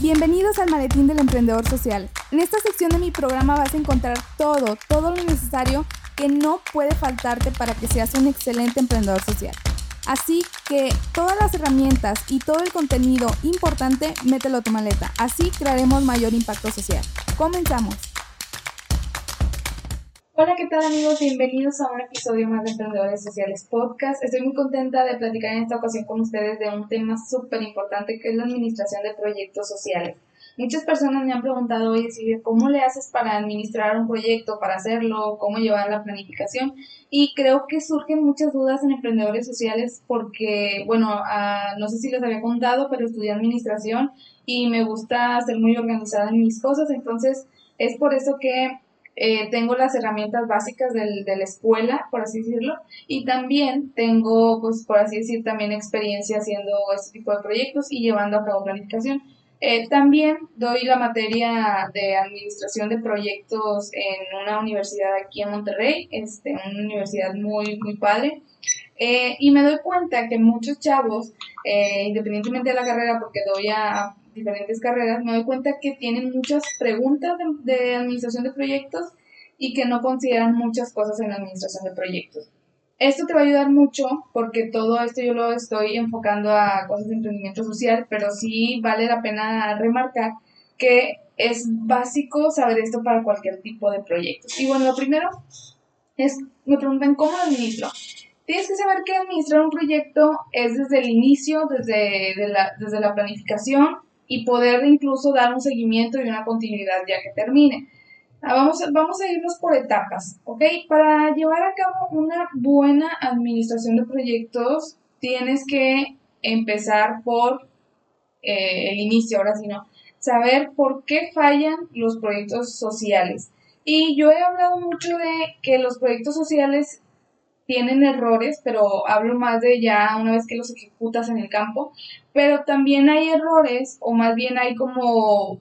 Bienvenidos al Maletín del Emprendedor Social. En esta sección de mi programa vas a encontrar todo, todo lo necesario que no puede faltarte para que seas un excelente emprendedor social. Así que todas las herramientas y todo el contenido importante, mételo a tu maleta. Así crearemos mayor impacto social. Comenzamos. Hola, ¿qué tal amigos? Bienvenidos a un episodio más de Emprendedores Sociales Podcast. Estoy muy contenta de platicar en esta ocasión con ustedes de un tema súper importante que es la administración de proyectos sociales. Muchas personas me han preguntado, oye, ¿cómo le haces para administrar un proyecto, para hacerlo, cómo llevar la planificación? Y creo que surgen muchas dudas en emprendedores sociales porque, bueno, ah, no sé si les había contado, pero estudié administración y me gusta ser muy organizada en mis cosas, entonces es por eso que eh, tengo las herramientas básicas del, de la escuela, por así decirlo, y también tengo, pues, por así decir, también experiencia haciendo este tipo de proyectos y llevando a cabo planificación. Eh, también doy la materia de administración de proyectos en una universidad aquí en Monterrey, este, una universidad muy, muy padre. Eh, y me doy cuenta que muchos chavos, independientemente de la carrera, porque doy a diferentes carreras, me doy cuenta que tienen muchas preguntas de, administración de proyectos y que no consideran muchas cosas en la administración de proyectos. Esto te va a ayudar mucho porque todo esto yo lo estoy enfocando a cosas de emprendimiento social, pero sí vale la pena remarcar que es básico saber esto para cualquier tipo de proyectos. Y bueno, lo primero es, me preguntan cómo lo administro. Tienes que saber que administrar un proyecto es desde el inicio, desde, la, desde la planificación, y poder incluso dar un seguimiento y una continuidad ya que termine. Ah, vamos, vamos a irnos por etapas, ¿ok? Para llevar a cabo una buena administración de proyectos, tienes que empezar por eh, el inicio, ahora sí no, saber por qué fallan los proyectos sociales. Y yo he hablado mucho de que los proyectos sociales tienen errores, pero hablo más de ya una vez que los ejecutas en el campo, pero también hay errores o más bien hay como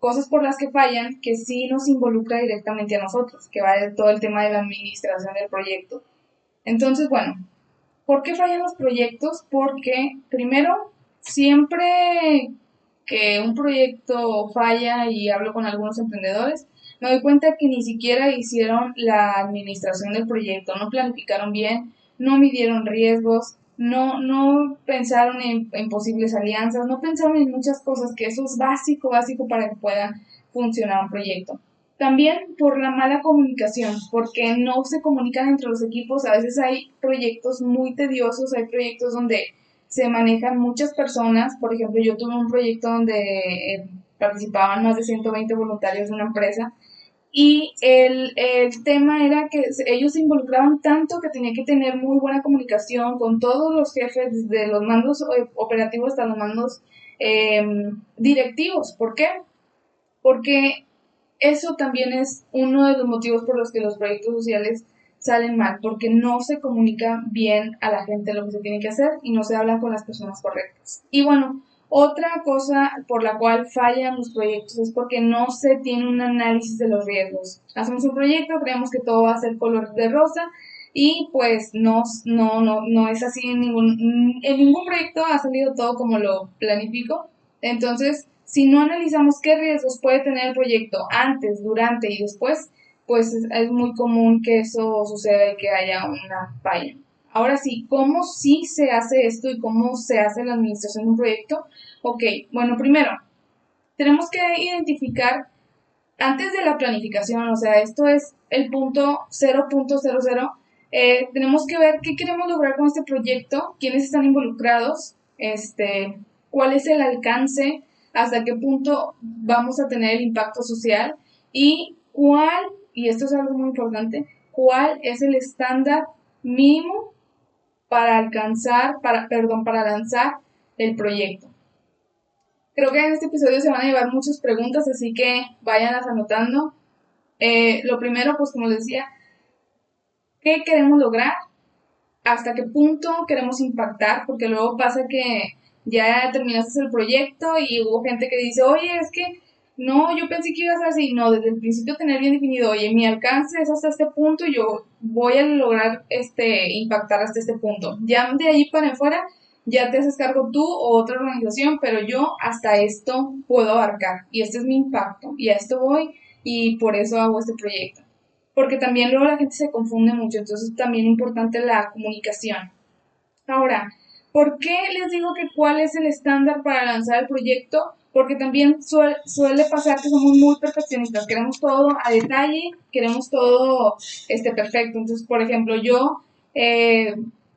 cosas por las que fallan que sí nos involucra directamente a nosotros, que va de todo el tema de la administración del proyecto. Entonces, bueno, ¿por qué fallan los proyectos? Porque primero, siempre que un proyecto falla y hablo con algunos emprendedores, me doy cuenta que ni siquiera hicieron la administración del proyecto, no planificaron bien, no midieron riesgos, no, no pensaron en, posibles alianzas, no pensaron en muchas cosas, que eso es básico, básico para que pueda funcionar un proyecto. También por la mala comunicación, porque no se comunican entre los equipos. A veces hay proyectos muy tediosos, hay proyectos donde se manejan muchas personas. Por ejemplo, yo tuve un proyecto donde eh, participaban más de 120 voluntarios de una empresa y el, el, tema era que ellos se involucraban tanto que tenía que tener muy buena comunicación con todos los jefes, desde los mandos eh, operativos hasta los mandos em, directivos. ¿Por qué? Porque eso también es uno de los motivos por los que los proyectos sociales salen mal, porque no se comunica bien a la gente lo que se tiene que hacer y no se habla con las personas correctas. Y bueno, otra cosa por la cual fallan los proyectos es porque no se tiene un análisis de los riesgos. Hacemos un proyecto, creemos que todo va a ser color de rosa y pues no, no, no, no es así en ningún, en ningún proyecto ha salido todo como lo planifico. Entonces, si no analizamos qué riesgos puede tener el proyecto antes, durante y después, pues es, es muy común que eso suceda y que haya una falla. Ahora sí, ¿cómo sí se hace esto y cómo se hace la administración de un proyecto? Ok, bueno, primero, tenemos que identificar antes de la planificación, o sea, esto es el punto 0.00, eh, tenemos que ver qué queremos lograr con este proyecto, quiénes están involucrados, este, cuál es el alcance, hasta qué punto vamos a tener el impacto social y cuál, y esto es algo muy importante, cuál es el estándar mínimo para alcanzar, para, perdón, para lanzar el proyecto. Creo que en este episodio se van a llevar muchas preguntas, así que vayan anotando. Eh, lo primero, pues como les decía, ¿qué queremos lograr? ¿Hasta qué punto queremos impactar? Porque luego pasa que ya terminaste el proyecto y hubo gente que dice, oye, es que no, yo pensé que iba a ser así. No, desde el principio tener bien definido, oye, mi alcance es hasta este punto y yo voy a lograr este, impactar hasta este punto. Ya de ahí para afuera, ya te haces cargo tú o otra organización, pero yo hasta esto puedo abarcar y este es mi impacto y a esto voy y por eso hago este proyecto. Porque también luego la gente se confunde mucho, entonces también es importante la comunicación. Ahora, ¿por qué les digo que cuál es el estándar para lanzar el proyecto? Porque también suele, pasar que somos muy perfeccionistas, queremos todo a detalle, queremos todo este, perfecto. Entonces, por ejemplo, yo eh,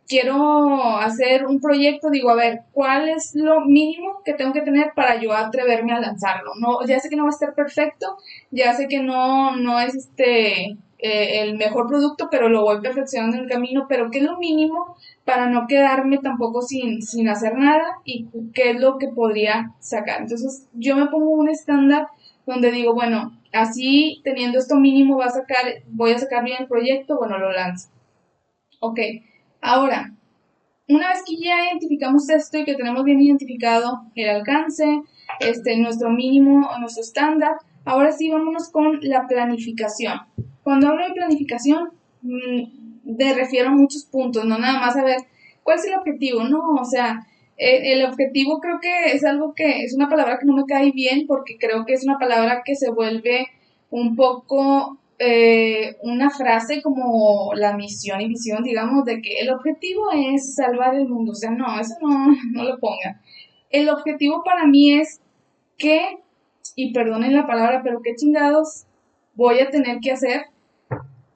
quiero hacer un proyecto, digo, a ver, ¿cuál es lo mínimo que tengo que tener para yo atreverme a lanzarlo? No, ya sé que no va a estar perfecto, ya sé que no, no es este eh, el mejor producto, pero lo voy perfeccionando en el camino, pero ¿qué es lo mínimo para no quedarme tampoco sin, sin hacer nada y qué es lo que podría sacar? Entonces yo me pongo un estándar donde digo, bueno, así teniendo esto mínimo va a sacar, voy a sacar bien el proyecto, bueno, lo lanzo. Ok, Ahora, una vez que ya identificamos esto y que tenemos bien identificado el alcance, este, nuestro mínimo o nuestro estándar, ahora sí vámonos con la planificación. Cuando hablo de planificación, mm, me refiero a muchos puntos, no nada más a ver cuál es el objetivo, no, o sea, el, el objetivo creo que es algo que es una palabra que no me cae bien porque creo que es una palabra que se vuelve un poco eh, una frase como la misión y visión, digamos, de que el objetivo es salvar el mundo. O sea, no, eso no, no lo ponga. El objetivo para mí es que, y perdonen la palabra, pero qué chingados voy a tener que hacer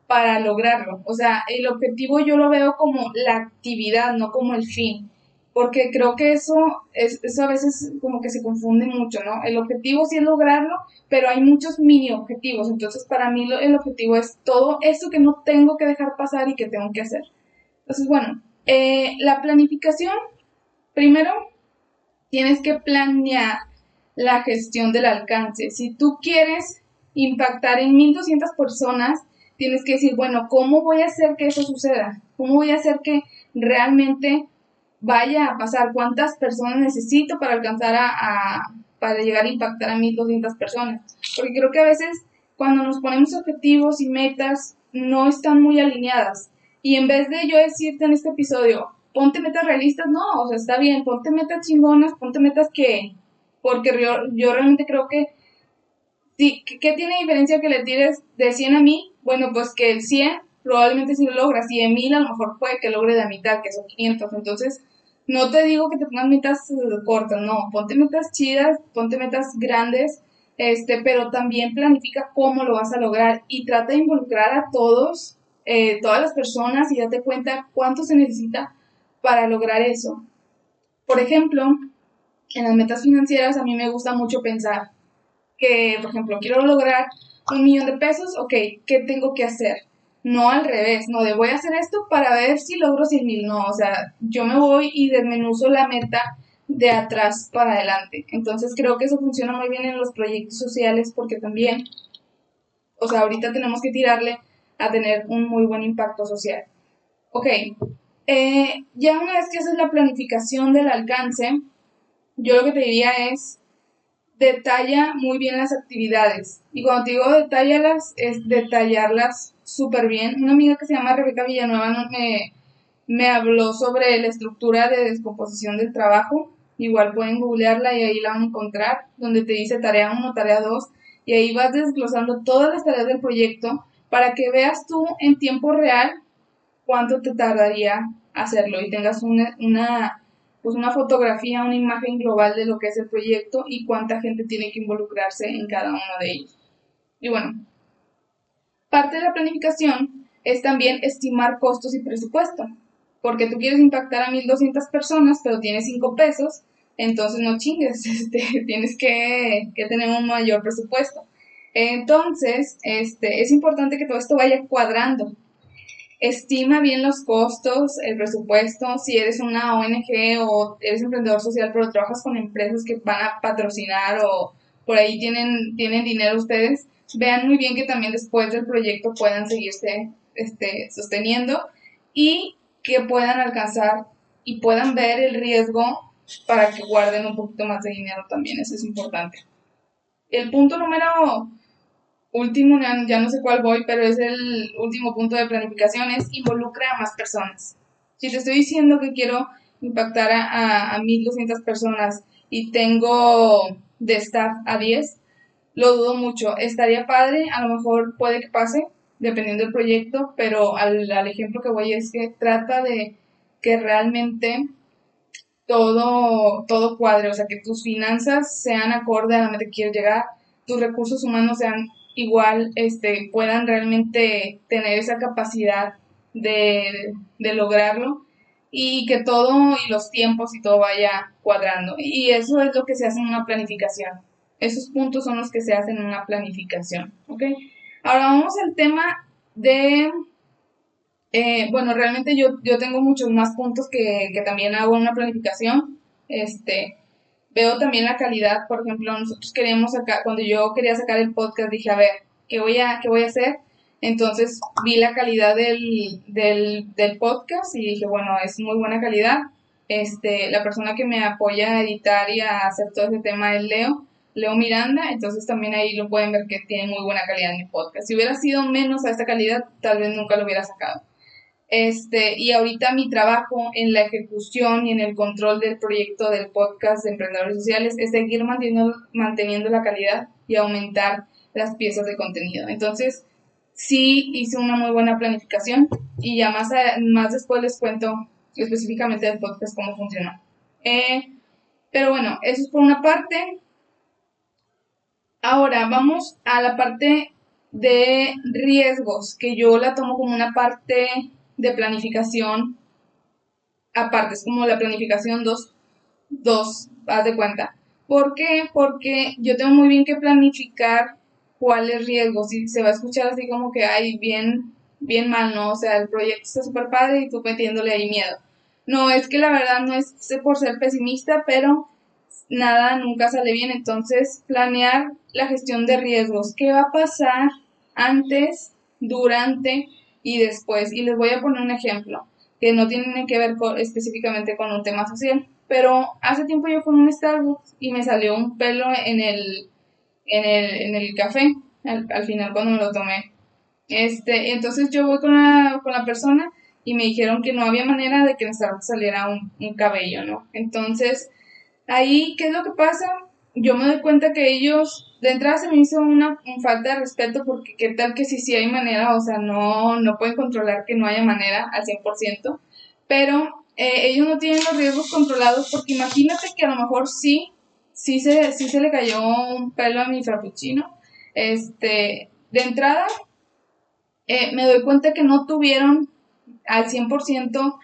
para lograrlo. O sea, el objetivo yo lo veo como la actividad, no como el fin porque creo que eso, es, eso a veces como que se confunde mucho, ¿no? El objetivo sí es lograrlo, pero hay muchos mini objetivos, entonces para mí el objetivo es todo eso que no tengo que dejar pasar y que tengo que hacer. Entonces, bueno, eh, la planificación, primero, tienes que planear la gestión del alcance. Si tú quieres impactar en 1200 personas, tienes que decir, bueno, ¿cómo voy a hacer que eso suceda? ¿Cómo voy a hacer que realmente vaya a pasar, cuántas personas necesito para alcanzar a, para llegar a impactar a 1200 personas. Porque creo que a veces cuando nos ponemos objetivos y metas no están muy alineadas. Y en vez de yo decirte en este episodio, ponte metas realistas, no, o sea, está bien, ponte metas chingonas, ponte metas que, porque yo, yo realmente creo que, sí, ¿qué tiene diferencia que le tires de 100 a mí? Bueno, pues que el 100 probablemente si lo logras y de 1000 a lo mejor puede que logre de mitad, que son 500, entonces no te digo que te pongas metas eh, cortas, no, ponte metas chidas, ponte metas grandes, este, pero también planifica cómo lo vas a lograr y trata de involucrar a todos, eh, todas las personas y date cuenta cuánto se necesita para lograr eso. Por ejemplo, en las metas financieras a mí me gusta mucho pensar que, por ejemplo, quiero lograr un millón de pesos, ok, ¿qué tengo que hacer? no al revés, no de voy a hacer esto para ver si logro 100 mil, no, o sea, yo me voy y desmenuzo la meta de atrás para adelante. Entonces creo que eso funciona muy bien en los proyectos sociales porque también, o sea, ahorita tenemos que tirarle a tener un muy buen impacto social. Ok, eh, ya una vez que haces la planificación del alcance, yo lo que te diría es detalla muy bien las actividades. Y cuando te digo detallalas, es detallarlas súper bien. Una amiga que se llama Rebeca Villanueva me, me habló sobre la estructura de descomposición del trabajo. Igual pueden googlearla y ahí la van a encontrar, donde te dice tarea 1, tarea 2, y ahí vas desglosando todas las tareas del proyecto para que veas tú en tiempo real cuánto te tardaría hacerlo y tengas una, una pues una fotografía, una imagen global de lo que es el proyecto y cuánta gente tiene que involucrarse en cada uno de ellos. Y bueno, parte de la planificación es también estimar costos y presupuesto, porque tú quieres impactar a 1.200 personas, pero tienes 5 pesos, entonces no chingues, este, tienes que, que tener un mayor presupuesto. Entonces, este, es importante que todo esto vaya cuadrando, estima bien los costos, el presupuesto, si eres una ONG o eres emprendedor social pero trabajas con empresas que van a patrocinar o por ahí tienen, tienen dinero ustedes, vean muy bien que también después del proyecto puedan seguirse este, sosteniendo y que puedan alcanzar y puedan ver el riesgo para que guarden un poquito más de dinero también, eso es importante. El punto número último, ya no sé cuál voy, pero es el último punto de planificación, es involucra a más personas. Si te estoy diciendo que quiero impactar a, a 1.200 personas y tengo de staff a 10, lo dudo mucho. Estaría padre, a lo mejor puede que pase, dependiendo del proyecto, pero al, al ejemplo que voy es que trata de que realmente todo, todo cuadre, o sea, que tus finanzas sean acorde a la meta quieres llegar, tus recursos humanos sean igual, este, puedan realmente tener esa capacidad de, de lograrlo y que todo y los tiempos y todo vaya cuadrando. Y eso es lo que se hace en una planificación. Esos puntos son los que se hacen en una planificación. ¿ok? Ahora vamos al tema de... Eh, bueno, realmente yo, yo tengo muchos más puntos que, que también hago en una planificación. Este, veo también la calidad, por ejemplo, nosotros queríamos sacar, cuando yo quería sacar el podcast, dije, a ver, ¿qué voy a, qué voy a hacer? Entonces vi la calidad del, del, podcast y dije, bueno, es muy buena calidad. Este, la persona que me apoya a editar y a hacer todo ese tema es Leo, Leo Miranda, entonces también ahí lo pueden ver que tiene muy buena calidad en mi podcast. Si hubiera sido menos a esta calidad, tal vez nunca lo hubiera sacado. Este, y ahorita mi trabajo en la ejecución y en el control del proyecto del podcast de emprendedores sociales es seguir manteniendo, manteniendo la calidad y aumentar las piezas de contenido. Entonces, sí hice una muy buena planificación y ya más, más después les cuento específicamente del podcast cómo funcionó. Eh, pero bueno, eso es por una parte. Ahora vamos a la parte de riesgos, que yo la tomo como una parte de planificación aparte, es como la planificación 2, dos, haz de cuenta. ¿Por qué? Porque yo tengo muy bien que planificar cuáles riesgos, y se va a escuchar así como que hay bien, bien mal, ¿no? O sea, el proyecto está súper padre y tú metiéndole ahí miedo. No, es que la verdad no es por ser pesimista, pero nada nunca sale bien. Entonces, planear la gestión de riesgos. ¿Qué va a pasar antes, durante y después? Y les voy a poner un ejemplo que no tiene que ver específicamente con un tema social. Pero hace tiempo yo con un Starbucks y me salió un pelo en el, en el, en el café, al, final cuando me lo tomé. Este, entonces yo voy con la, con la persona y me dijeron que no había manera de que en Starbucks saliera un, un cabello, ¿no? Entonces, ahí, ¿qué es lo que pasa? Yo me doy cuenta que ellos, de entrada se me hizo una, falta de respeto porque qué tal que si sí, hay manera, o sea, no, no pueden controlar que no haya manera al 100%, pero eh, ellos no tienen los riesgos controlados porque imagínate que a lo mejor sí, sí se, sí se le cayó un pelo a mi frappuccino. Este, de entrada, eh, me doy cuenta que no tuvieron al 100%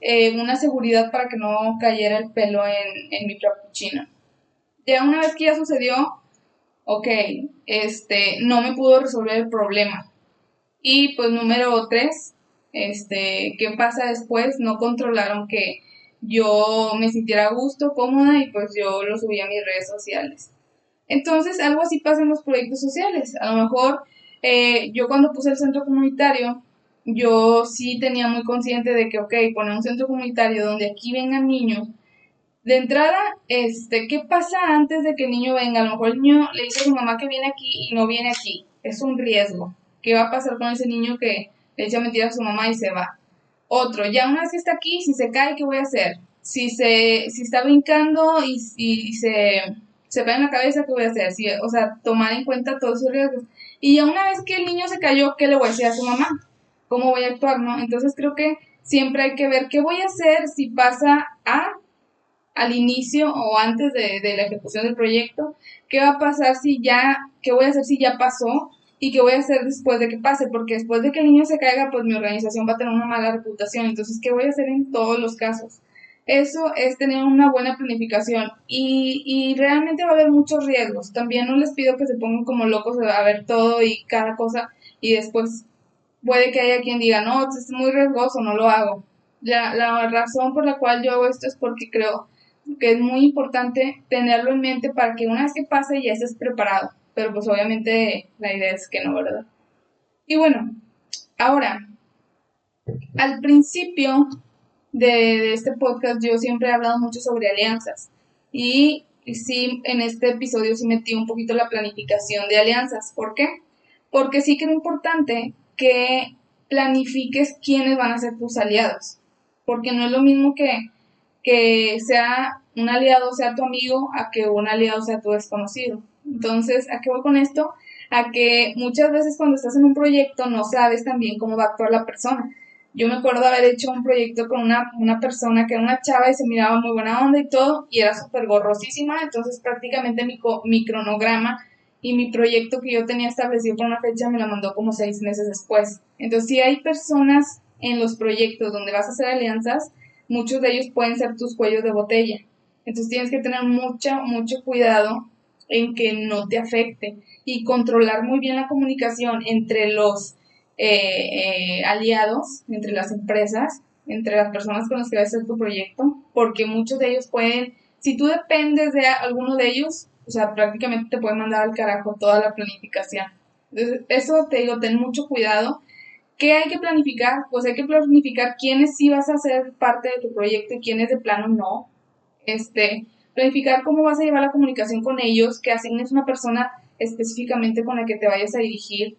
eh, una seguridad para que no cayera el pelo en, en mi frappuccino. Ya una vez que ya sucedió, ok, este, no me pudo resolver el problema. Y pues número tres, este, ¿qué pasa después? No controlaron que yo me sintiera a gusto, cómoda y pues yo lo subí a mis redes sociales. Entonces, algo así pasa en los proyectos sociales. A lo mejor eh, yo cuando puse el centro comunitario, yo sí tenía muy consciente de que, ok, poner un centro comunitario donde aquí vengan niños. De entrada, este, ¿qué pasa antes de que el niño venga? A lo mejor el niño le dice a su mamá que viene aquí y no viene aquí. Es un riesgo. ¿Qué va a pasar con ese niño que le echa mentira a su mamá y se va? Otro, ya una vez que está aquí, si se cae, ¿qué voy a hacer? Si se, si está brincando y, se, se pega en la cabeza, ¿qué voy a hacer? Si, o sea, tomar en cuenta todos esos riesgos. Y ya una vez que el niño se cayó, ¿qué le voy a decir a su mamá? cómo voy a actuar, ¿no? Entonces creo que siempre hay que ver qué voy a hacer si pasa a al inicio o antes de, de, la ejecución del proyecto, qué va a pasar si ya, qué voy a hacer si ya pasó y qué voy a hacer después de que pase, porque después de que el niño se caiga, pues mi organización va a tener una mala reputación, entonces, ¿qué voy a hacer en todos los casos? Eso es tener una buena planificación y, y realmente va a haber muchos riesgos. También no les pido que se pongan como locos a ver todo y cada cosa y después puede que haya quien diga, no, es muy riesgoso, no lo hago. La, la razón por la cual yo hago esto es porque creo que es muy importante tenerlo en mente para que una vez que pase ya estés preparado. Pero pues obviamente la idea es que no, ¿verdad? Y bueno, ahora, al principio de, este podcast yo siempre he hablado mucho sobre alianzas. Y sí, en este episodio sí metí un poquito la planificación de alianzas. ¿Por qué? Porque sí que es importante que planifiques quiénes van a ser tus aliados. Porque no es lo mismo que, que sea un aliado sea tu amigo a que un aliado sea tu desconocido. Entonces, ¿a qué voy con esto? A que muchas veces cuando estás en un proyecto no sabes también cómo va a actuar la persona. Yo me acuerdo haber hecho un proyecto con una, una persona que era una chava y se miraba muy buena onda y todo, y era súper gorrosísima, entonces prácticamente mi, mi cronograma y mi proyecto que yo tenía establecido por una fecha me la mandó como seis meses después. Entonces, si hay personas en los proyectos donde vas a hacer alianzas, muchos de ellos pueden ser tus cuellos de botella. Entonces tienes que tener mucho, mucho cuidado en que no te afecte y controlar muy bien la comunicación entre los eh, eh, aliados, entre las empresas, entre las personas con las que vas a hacer tu proyecto, porque muchos de ellos pueden, si tú dependes de alguno de ellos, o sea, prácticamente te pueden mandar al carajo toda la planificación. Entonces, eso te digo, ten mucho cuidado. ¿Qué hay que planificar? Pues hay que planificar quiénes sí vas a ser parte de tu proyecto y quiénes de plano no. Este, planificar cómo vas a llevar la comunicación con ellos, que asignes una persona específicamente con la que te vayas a dirigir.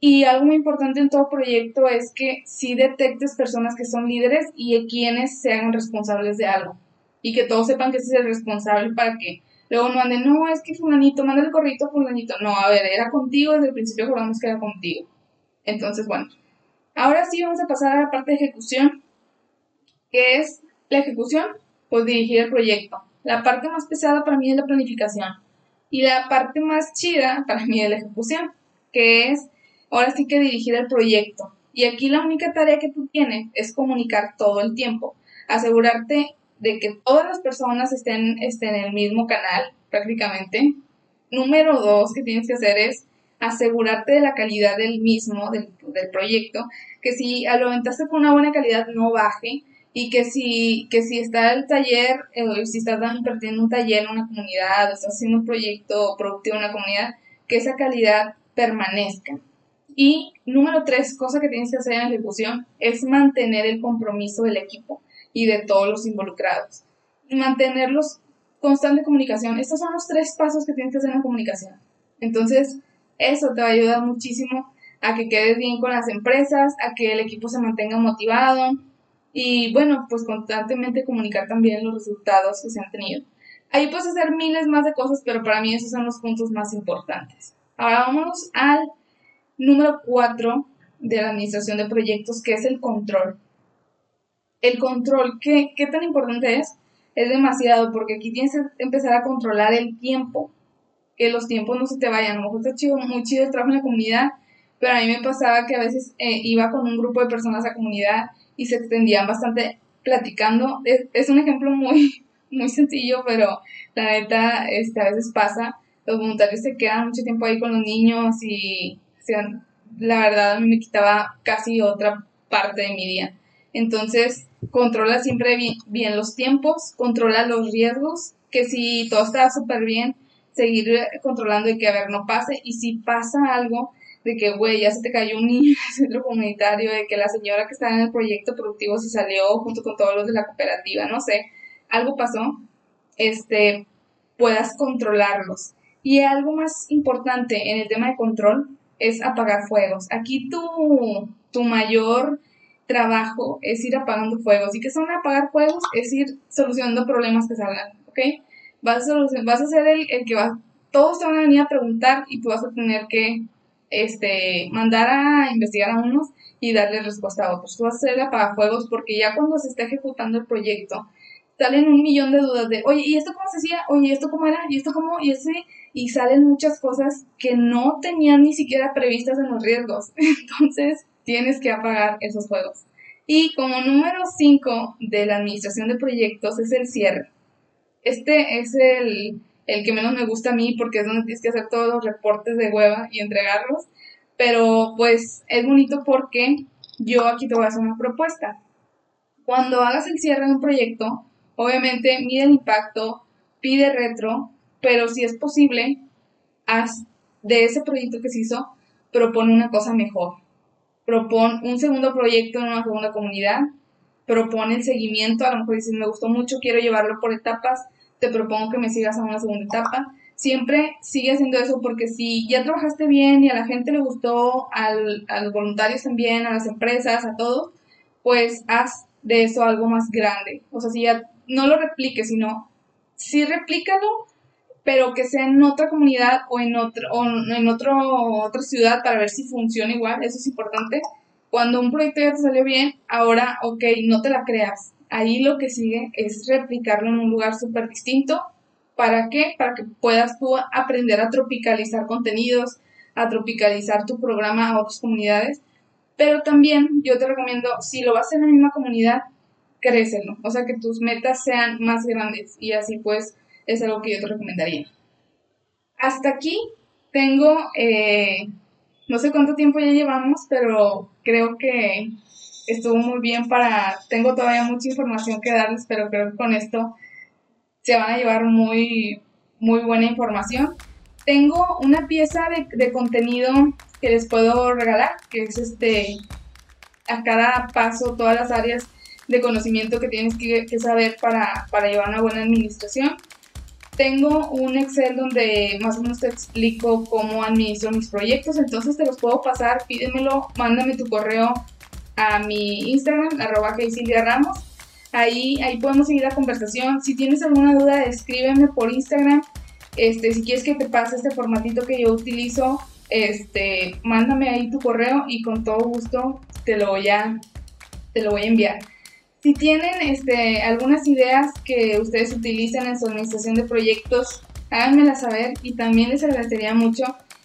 Y algo muy importante en todo proyecto es que si detectes personas que son líderes y quienes sean responsables de algo. Y que todos sepan que ese es el responsable para que luego no anden, no, es que fulanito, manda el corrito fulanito. No, a ver, era contigo, desde el principio juramos que era contigo. Entonces, bueno, ahora sí vamos a pasar a la parte de ejecución, que es la ejecución, pues dirigir el proyecto. La parte más pesada para mí es la planificación y la parte más chida para mí es la ejecución, que es ahora sí que dirigir el proyecto. Y aquí la única tarea que tú tienes es comunicar todo el tiempo, asegurarte de que todas las personas estén, estén en el mismo canal prácticamente. Número dos que tienes que hacer es asegurarte de la calidad del mismo, del, del proyecto, que si lo aventaste con una buena calidad no baje, y que si, que si está el taller, eh, si estás impartiendo un taller en una comunidad, o estás haciendo un proyecto productivo en una comunidad, que esa calidad permanezca. Y número tres, cosa que tienes que hacer en la ejecución, es mantener el compromiso del equipo y de todos los involucrados. Mantenerlos constante comunicación. Estos son los tres pasos que tienes que hacer en la comunicación. Entonces, eso te va a ayudar muchísimo a que quedes bien con las empresas, a que el equipo se mantenga motivado, y bueno, pues constantemente comunicar también los resultados que se han tenido. Ahí puedes hacer miles más de cosas, pero para mí esos son los puntos más importantes. Ahora vamos al número 4 de la administración de proyectos, que es el control. El control, ¿qué, qué tan importante es? Es demasiado, porque aquí tienes que empezar a controlar el tiempo, que los tiempos no se te vayan. A lo mejor está chido, muy chido el trabajo en la comunidad, pero a mí me pasaba que a veces eh, iba con un grupo de personas a comunidad y se extendían bastante platicando. Es, un ejemplo muy, muy sencillo, pero la neta este, a veces pasa. Los voluntarios se quedan mucho tiempo ahí con los niños y la verdad me quitaba casi otra parte de mi día. Entonces, controla siempre bien, bien los tiempos, controla los riesgos, que si todo está súper bien, seguir controlando y que a ver, no pase. Y si pasa algo, de que, güey, ya se te cayó un niño en el centro comunitario, de que la señora que estaba en el proyecto productivo se salió junto con todos los de la cooperativa, no sé, algo pasó, este, puedas controlarlos. Y algo más importante en el tema de control es apagar fuegos. Aquí tu, tu mayor trabajo es ir apagando fuegos. ¿Y qué son apagar fuegos? Es ir solucionando problemas que salgan, ¿ok? Vas a, vas a ser el, el que va, todos te van a venir a preguntar y tú vas a tener que este, mandar a investigar a unos y darle respuesta a otros. Tú vas a hacer apagafuegos porque ya cuando se está ejecutando el proyecto, salen un millón de dudas de, oye, ¿y esto cómo se hacía? Oye, ¿y esto cómo era? ¿Y esto cómo? Y ese, y salen muchas cosas que no tenían ni siquiera previstas en los riesgos. Entonces, tienes que apagar esos fuegos. Y como número 5 de la administración de proyectos es el cierre. Este es el, el que menos me gusta a mí porque es donde tienes que hacer todos los reportes de hueva y entregarlos. Pero pues es bonito porque yo aquí te voy a hacer una propuesta. Cuando hagas el cierre de un proyecto, obviamente mide el impacto, pide retro, pero si es posible, haz de ese proyecto que se hizo, propone una cosa mejor. Propon un segundo proyecto en una segunda comunidad, propone el seguimiento, a lo mejor dices, me gustó mucho, quiero llevarlo por etapas, te propongo que me sigas a una segunda etapa. Siempre sigue haciendo eso porque si ya trabajaste bien y a la gente le gustó, al, a los voluntarios también, a las empresas, a todos, pues haz de eso algo más grande. O sea, si ya no lo repliques, sino sí replícalo, pero que sea en otra comunidad o en otro, o en otro, otra ciudad para ver si funciona igual, eso es importante. Cuando un proyecto ya te salió bien, ahora, ok, no te la creas. Ahí lo que sigue es replicarlo en un lugar súper distinto. ¿Para qué? Para que puedas tú aprender a tropicalizar contenidos, a tropicalizar tu programa a otras comunidades. Pero también yo te recomiendo, si lo vas a hacer en la misma comunidad, crécelo. O sea, que tus metas sean más grandes y así pues es algo que yo te recomendaría. Hasta aquí tengo, eh, no sé cuánto tiempo ya llevamos, pero creo que estuvo muy bien para, tengo todavía mucha información que darles, pero creo que con esto se van a llevar muy, muy buena información. Tengo una pieza de, contenido que les puedo regalar, que es este, a cada paso, todas las áreas de conocimiento que tienes que, saber para, para, llevar una buena administración. Tengo un Excel donde más o menos te explico cómo administro mis proyectos, entonces te los puedo pasar, pídemelo, mándame tu correo a mi Instagram, arroba Ramos. Ahí, ahí podemos seguir la conversación. Si tienes alguna duda, escríbeme por Instagram. Este, si quieres que te pase este formatito que yo utilizo, este, mándame ahí tu correo y con todo gusto te lo voy a, te lo voy a enviar. Si tienen este, algunas ideas que ustedes utilizan en su administración de proyectos, háganmela saber y también les agradecería mucho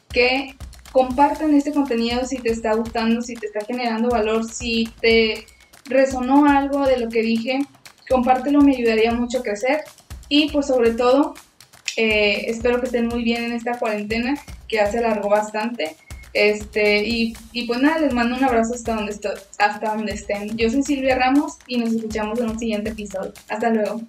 que compartan este contenido si te está gustando, si te está generando valor, si te resonó algo de lo que dije, compártelo, me ayudaría mucho a crecer. Y pues sobre todo, eh, espero que estén muy bien en esta cuarentena, que hace largo bastante. Este, y, pues nada, les mando un abrazo hasta donde, estoy, hasta donde estén. Yo soy Silvia Ramos y nos escuchamos en un siguiente episodio. Hasta luego.